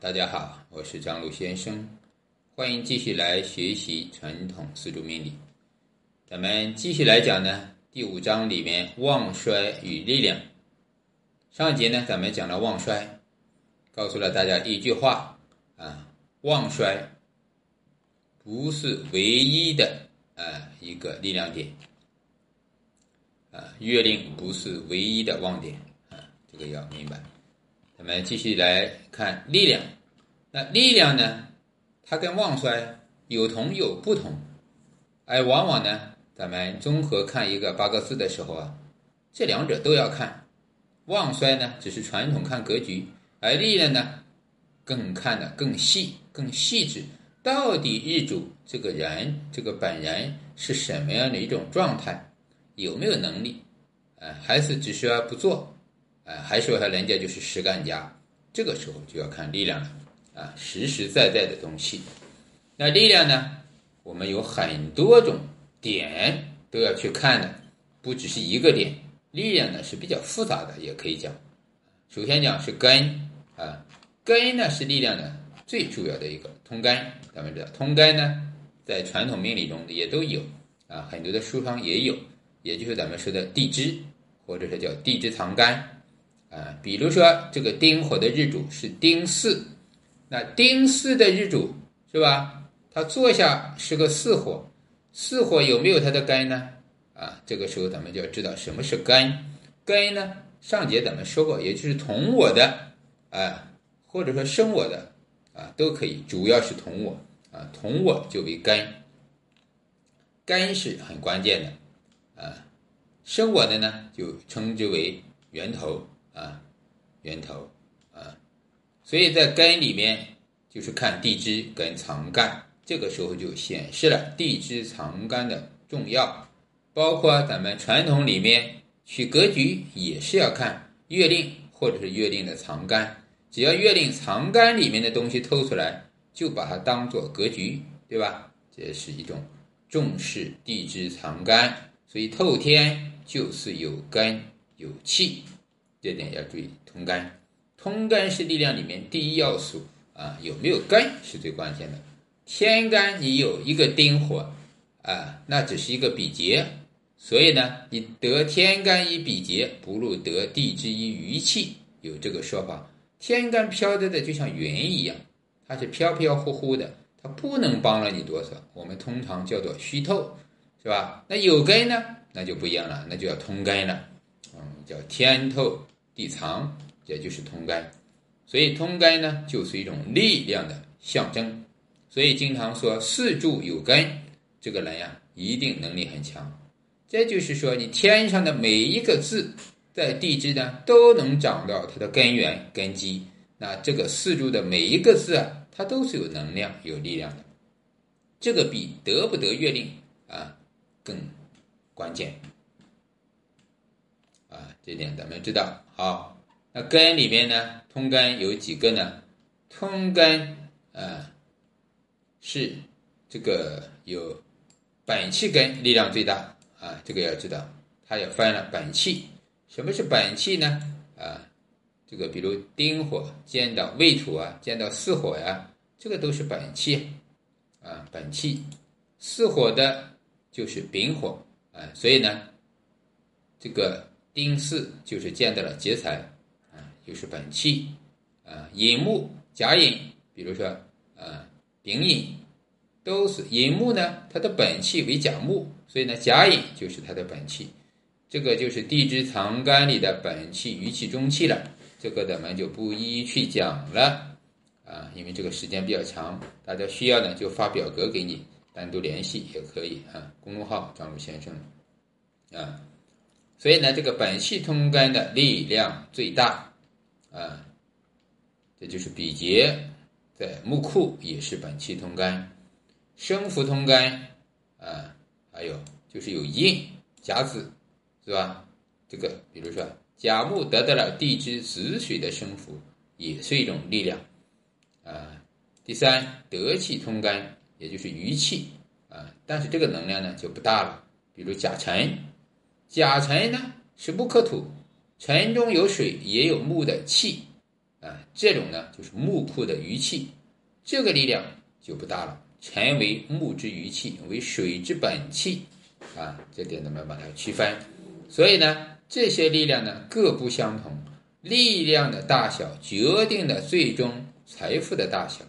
大家好，我是张璐先生，欢迎继续来学习传统四柱命理。咱们继续来讲呢，第五章里面旺衰与力量。上节呢，咱们讲了旺衰，告诉了大家一句话啊，旺衰不是唯一的啊一个力量点啊，月令不是唯一的旺点啊，这个要明白。咱们继续来看力量，那力量呢？它跟旺衰有同有不同，而往往呢，咱们综合看一个八个字的时候啊，这两者都要看。旺衰呢，只是传统看格局，而力量呢，更看的更细、更细致。到底日主这个人这个本人是什么样的一种状态？有没有能力？啊，还是只说不做？啊，还说他人家就是实干家，这个时候就要看力量了啊，实实在在的东西。那力量呢，我们有很多种点都要去看的，不只是一个点。力量呢是比较复杂的，也可以讲。首先讲是根啊，根呢是力量的最主要的一个通根。咱们知道通根呢，在传统命理中也都有啊，很多的书上也有，也就是咱们说的地支，或者是叫地支藏干。啊，比如说这个丁火的日主是丁巳，那丁巳的日主是吧？他坐下是个巳火，巳火有没有它的根呢？啊，这个时候咱们就要知道什么是根。根呢，上节咱们说过，也就是同我的，啊，或者说生我的，啊，都可以，主要是同我，啊，同我就为根。根是很关键的，啊，生我的呢，就称之为源头。啊，源头啊，所以在根里面就是看地支跟藏干，这个时候就显示了地支藏干的重要。包括咱们传统里面取格局也是要看月令或者是月令的藏干，只要月令藏干里面的东西透出来，就把它当做格局，对吧？这是一种重视地支藏干，所以透天就是有根有气。这点要注意，通肝，通肝是力量里面第一要素啊，有没有根是最关键的。天干你有一个丁火啊，那只是一个比劫，所以呢，你得天干一比劫，不如得地支一余气，有这个说法。天干飘着的就像云一样，它是飘飘忽忽的，它不能帮了你多少。我们通常叫做虚透，是吧？那有根呢，那就不一样了，那就要通根了。叫天透地藏，也就是通干，所以通干呢就是一种力量的象征，所以经常说四柱有根，这个人呀一定能力很强。这就是说你天上的每一个字，在地支呢都能找到它的根源根基，那这个四柱的每一个字啊，它都是有能量有力量的，这个比得不得月令啊更关键。啊，这点咱们知道。好，那根里面呢，通根有几个呢？通根啊，是这个有本气根力量最大啊，这个要知道。它也分了本气，什么是本气呢？啊，这个比如丁火见到未土啊，见到巳火呀，这个都是本气啊，本气。巳火的就是丙火啊，所以呢，这个。丁巳就是见到了劫财，啊，就是本气，啊，寅木甲寅，比如说啊，丙寅，都是寅木呢，它的本气为甲木，所以呢，甲寅就是它的本气，这个就是地支藏干里的本气、余气、中气了，这个咱们就不一一去讲了，啊，因为这个时间比较长，大家需要呢就发表格给你，单独联系也可以啊，公众号张鲁先生，啊。所以呢，这个本气通干的力量最大，啊，这就是比劫在木库也是本气通干，生符通干，啊，还有就是有印甲子，是吧？这个比如说甲木得到了地支子水的生符，也是一种力量，啊。第三德气通干，也就是余气，啊，但是这个能量呢就不大了，比如甲辰。甲辰呢是木克土，辰中有水，也有木的气，啊，这种呢就是木库的余气，这个力量就不大了，辰为木之余气，为水之本气，啊，这点咱们把它区分。所以呢，这些力量呢各不相同，力量的大小决定了最终财富的大小，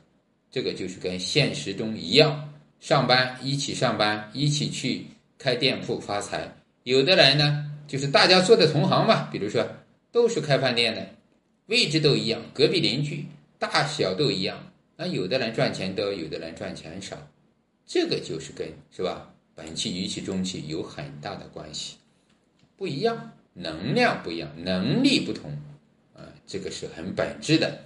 这个就是跟现实中一样，上班一起上班，一起去开店铺发财，有的人呢就是大家做的同行嘛，比如说都是开饭店的。位置都一样，隔壁邻居大小都一样，那有的人赚钱多，有的人赚钱少，这个就是跟是吧？本气、余气、中气有很大的关系，不一样，能量不一样，能力不同，啊，这个是很本质的。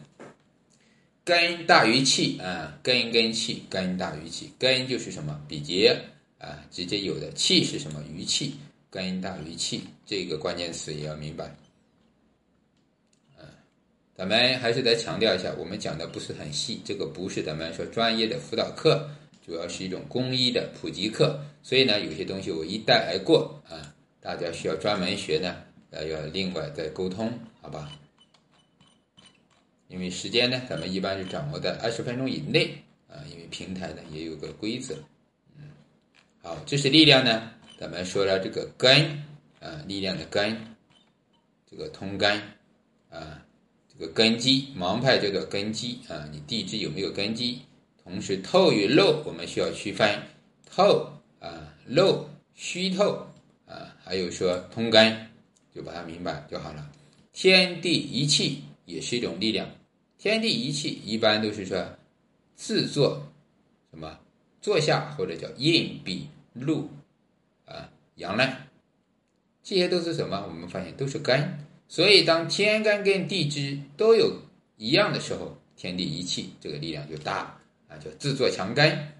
根大于气啊，根根气，根大于气，根就是什么？比劫啊，直接有的。气是什么？余气，根大于气，这个关键词也要明白。咱们还是得强调一下，我们讲的不是很细，这个不是咱们说专业的辅导课，主要是一种公益的普及课，所以呢，有些东西我一带而过啊，大家需要专门学呢，呃，要另外再沟通，好吧？因为时间呢，咱们一般是掌握在二十分钟以内啊，因为平台呢也有个规则，嗯，好，这是力量呢，咱们说了这个根啊，力量的根，这个通根啊。这个根基，盲派叫做根基啊，你地支有没有根基？同时透与漏，我们需要区分透啊、漏、虚透啊，还有说通根，就把它明白就好了。天地一气也是一种力量，天地一气一般都是说自作什么坐下或者叫印笔禄阳刃，这些都是什么？我们发现都是肝。所以，当天干跟地支都有一样的时候，天地一气，这个力量就大啊，叫自作强根。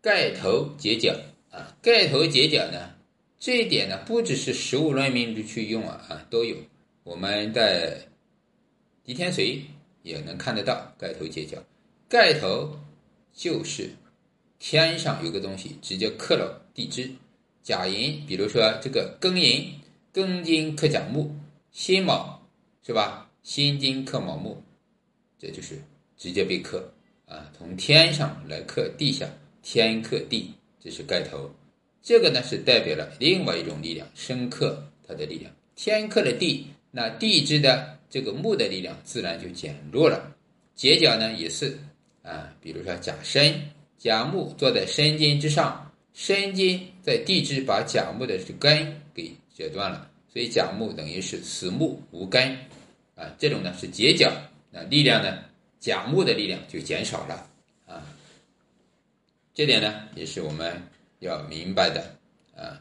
盖头结角啊，盖头结角呢，这一点呢，不只是食物论命去用啊啊，都有。我们在狄天髓也能看得到盖头结角。盖头就是天上有个东西直接克了地支，甲寅，比如说这个庚寅。庚金克甲木，辛卯是吧？辛金克卯木，这就是直接被克啊！从天上来克地下，天克地，这是盖头。这个呢是代表了另外一种力量，生克它的力量。天克了地，那地支的这个木的力量自然就减弱了。结角呢也是啊，比如说甲申，甲木坐在申金之上，申金在地支把甲木的这根给。截断了，所以甲木等于是死木无根，啊，这种呢是结角，那力量呢，甲木的力量就减少了，啊，这点呢也是我们要明白的，啊，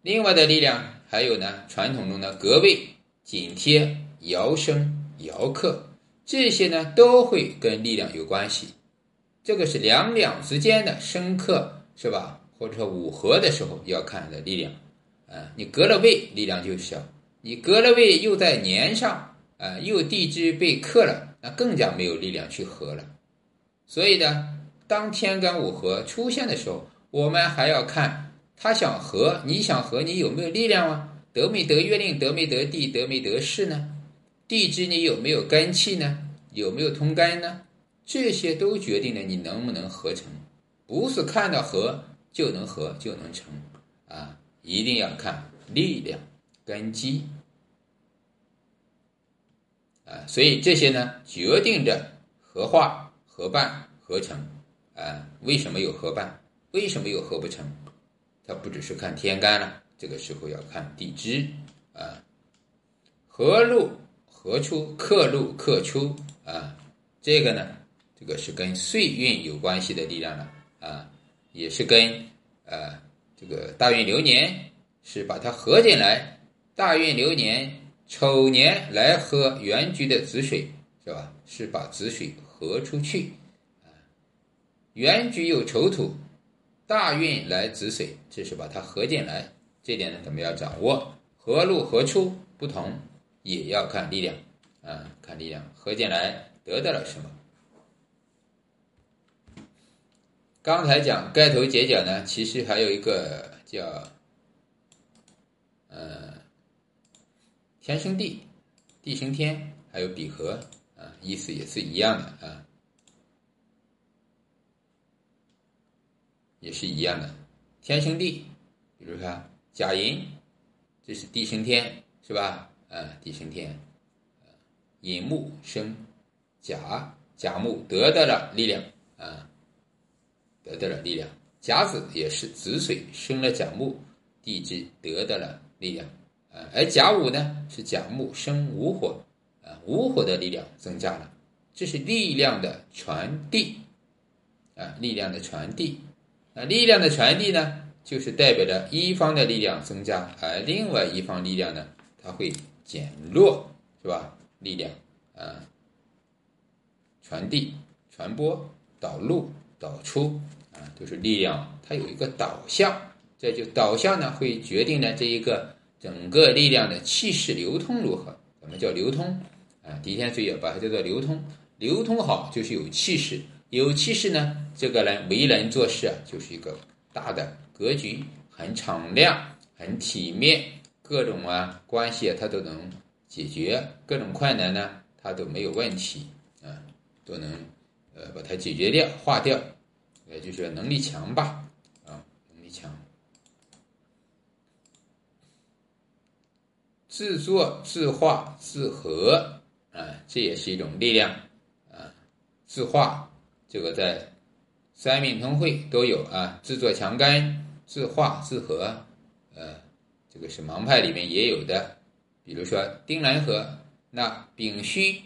另外的力量还有呢，传统中的格位、紧贴、爻生、爻克，这些呢都会跟力量有关系，这个是两两之间的生克是吧？或者说五合的时候要看的力量。啊，你隔了位，力量就小；你隔了位又在年上，啊，又地支被克了，那更加没有力量去合了。所以呢，当天干五合出现的时候，我们还要看他想合，你想合，你有没有力量啊？得没得月令？得没得地？得没得势呢？地支你有没有根气呢？有没有通根呢？这些都决定了你能不能合成，不是看到合就能合就能成啊。一定要看力量根基啊，所以这些呢决定着合化、合办、合成啊。为什么有合办？为什么有合不成？它不只是看天干了，这个时候要看地支啊。合入、合出、克入、克出啊，这个呢，这个是跟岁运有关系的力量了啊，也是跟呃。这个大运流年是把它合进来，大运流年丑年来合原局的子水，是吧？是把子水合出去啊。原局有丑土，大运来子水，这是把它合进来。这点呢，咱们要掌握。合入合出不同，也要看力量啊，看力量合进来得到了什么。刚才讲盖头结角呢，其实还有一个叫，呃，天生地，地生天，还有比合啊，意思也是一样的啊，也是一样的。天生地，比如说甲寅，这是地生天，是吧？啊，地生天，寅木生甲，甲木得到了力量啊，得到了力量。甲子也是子水生了甲木，地支得到了力量。啊，而甲午呢是甲木生午火，啊，午火的力量增加了，这是力量的传递，啊，力量的传递，啊，力量的传递呢，就是代表着一方的力量增加，而另外一方力量呢，它会减弱，是吧？力量，啊，传递、传播、导入、导出，啊，都是力量，它有一个导向，这就导向呢，会决定了这一个。整个力量的气势流通如何？怎么叫流通？啊，第一天所以要把它叫做流通。流通好就是有气势，有气势呢，这个人为人做事啊，就是一个大的格局，很敞亮，很体面，各种啊关系啊他都能解决，各种困难呢他都没有问题啊，都能呃把它解决掉、化掉，也就是能力强吧，啊，能力强。自作自化自和啊，这也是一种力量啊。自化这个在三命通会都有啊。自作强干，自化自和，呃，这个是盲派里面也有的。比如说丁兰河，那丙戌，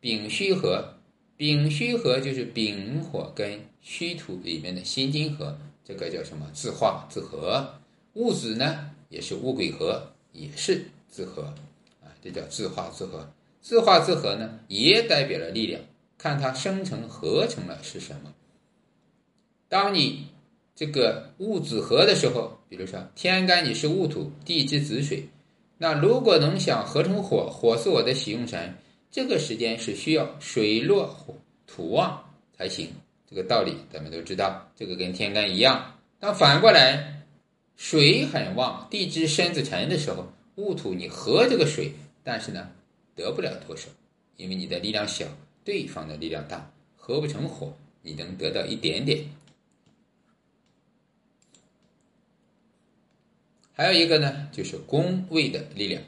丙戌合，丙戌合就是丙火跟戌土里面的辛金合，这个叫什么？自化自和。戊子呢，也是戊癸合。也是自合，啊，这叫自化自合。自化自合呢，也代表了力量，看它生成合成了是什么。当你这个戊子合的时候，比如说天干你是戊土，地支子水，那如果能想合成火，火是我的喜用神，这个时间是需要水落土旺才行。这个道理咱们都知道，这个跟天干一样。但反过来。水很旺，地支申子辰的时候，戊土你合这个水，但是呢，得不了多少，因为你的力量小，对方的力量大，合不成火，你能得到一点点。还有一个呢，就是宫位的力量，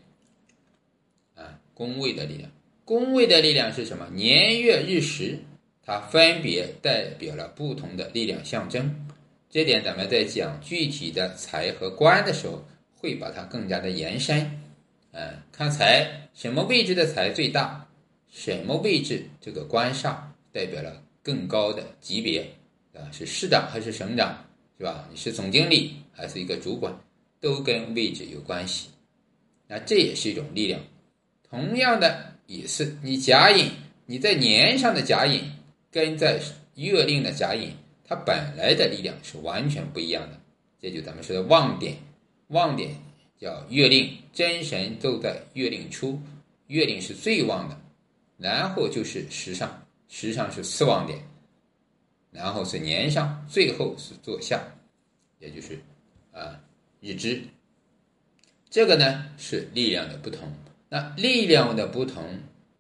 啊，宫位的力量，宫位的力量是什么？年月日时，它分别代表了不同的力量象征。这点咱们在讲具体的财和官的时候，会把它更加的延伸。嗯，看财什么位置的财最大，什么位置这个官上代表了更高的级别啊，是市长还是省长，是吧？你是总经理还是一个主管，都跟位置有关系。那这也是一种力量。同样的也是你甲寅，你在年上的甲寅跟在月令的甲寅。它本来的力量是完全不一样的，这就咱们说的旺点，旺点叫月令，真神都在月令初，月令是最旺的，然后就是时上，时上是次旺点，然后是年上，最后是坐下，也就是啊日支，这个呢是力量的不同。那力量的不同，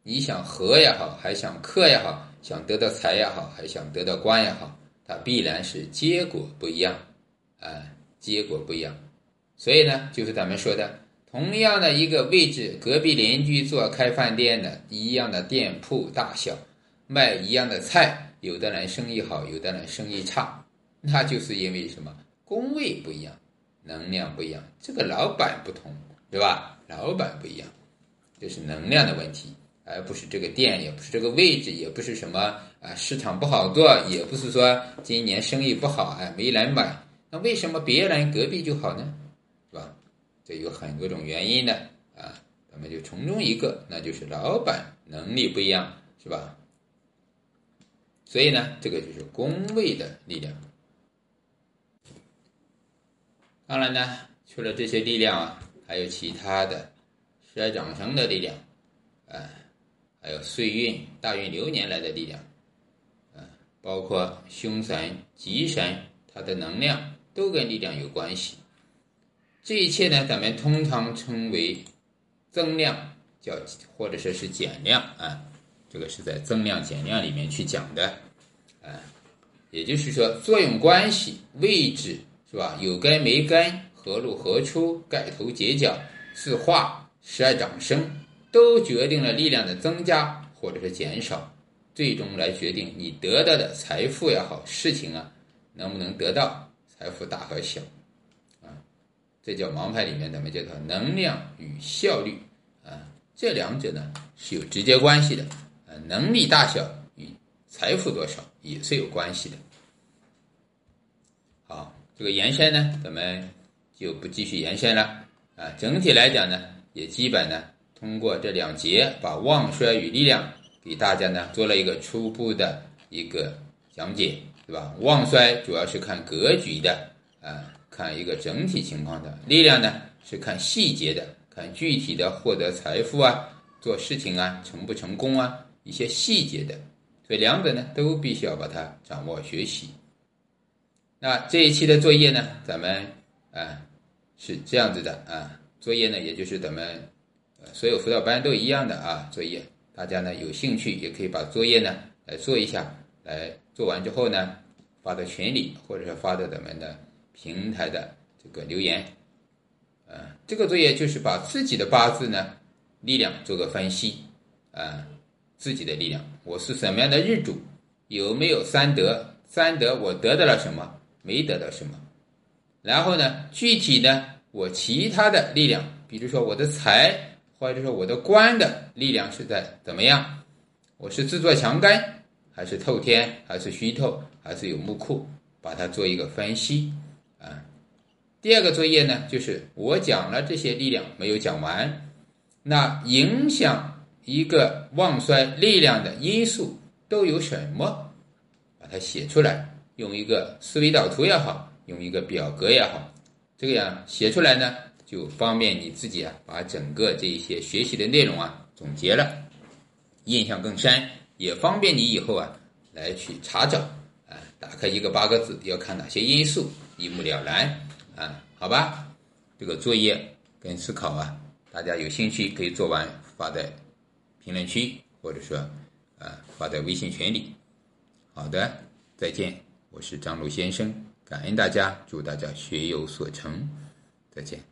你想和也好，还想克也好，想得到财也好，还想得到官也好。它必然是结果不一样，啊，结果不一样，所以呢，就是咱们说的，同样的一个位置，隔壁邻居做开饭店的，一样的店铺大小，卖一样的菜，有的人生意好，有的人生意差，那就是因为什么？工位不一样，能量不一样，这个老板不同，对吧？老板不一样，这是能量的问题。而不是这个店，也不是这个位置，也不是什么啊市场不好做，也不是说今年生意不好，哎没人买。那为什么别人隔壁就好呢？是吧？这有很多种原因的啊，咱们就从中一个，那就是老板能力不一样，是吧？所以呢，这个就是工位的力量。当然呢，除了这些力量啊，还有其他的十二长生的力量，啊。还有岁运、大运流年来的力量，啊，包括凶神、吉神，它的能量都跟力量有关系。这一切呢，咱们通常称为增量叫或者说是减量啊，这个是在增量减量里面去讲的啊，也就是说作用关系、位置是吧？有根没根，何入何出，盖头结角，自化十二掌生，都决定了力量的增加或者是减少，最终来决定你得到的财富也好，事情啊能不能得到，财富大和小。啊这叫盲牌里面咱们叫做能量与效率啊，这两者呢是有直接关系的啊，能力大小与财富多少也是有关系的。好，这个延伸呢，咱们就不继续延伸了啊。整体来讲呢，也基本呢通过这两节把旺衰与力量给大家呢做了一个初步的一个讲解，对吧？旺衰主要是看格局的啊。看一个整体情况的力量呢，是看细节的，看具体的获得财富啊，做事情啊，成不成功啊，一些细节的，所以两者呢都必须要把它掌握学习。那这一期的作业呢，咱们啊是这样子的啊，作业呢也就是咱们所有辅导班都一样的啊，作业大家呢有兴趣也可以把作业呢来做一下，来做完之后呢发到群里，或者是发到咱们的。平台的这个留言，啊，这个作业就是把自己的八字呢力量做个分析，啊，自己的力量，我是什么样的日主，有没有三德？三德我得到了什么？没得到什么？然后呢，具体呢，我其他的力量，比如说我的财，或者说我的官的力量是在怎么样？我是自作强干，还是透天，还是虚透，还是有木库？把它做一个分析。啊，第二个作业呢，就是我讲了这些力量没有讲完，那影响一个旺衰力量的因素都有什么？把它写出来，用一个思维导图也好，用一个表格也好，这个样写出来呢，就方便你自己啊，把整个这一些学习的内容啊总结了，印象更深，也方便你以后啊来去查找啊，打开一个八个字要看哪些因素。一目了然啊，好吧，这个作业跟思考啊，大家有兴趣可以做完发在评论区，或者说啊发在微信群里。好的，再见，我是张璐先生，感恩大家，祝大家学有所成，再见。